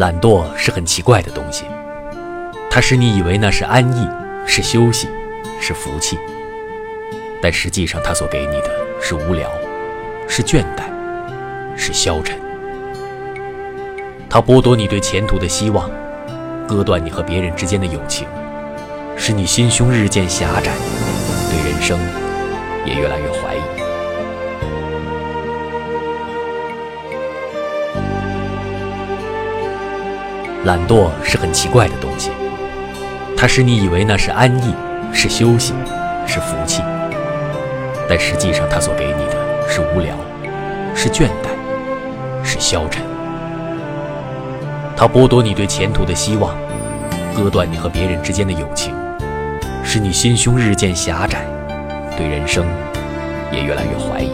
懒惰是很奇怪的东西，它使你以为那是安逸，是休息，是福气，但实际上它所给你的是无聊，是倦怠，是消沉。它剥夺你对前途的希望，割断你和别人之间的友情，使你心胸日渐狭窄，对人生也越来越怀疑。懒惰是很奇怪的东西，它使你以为那是安逸，是休息，是福气，但实际上它所给你的是无聊，是倦怠，是消沉。它剥夺你对前途的希望，割断你和别人之间的友情，使你心胸日渐狭窄，对人生也越来越怀疑。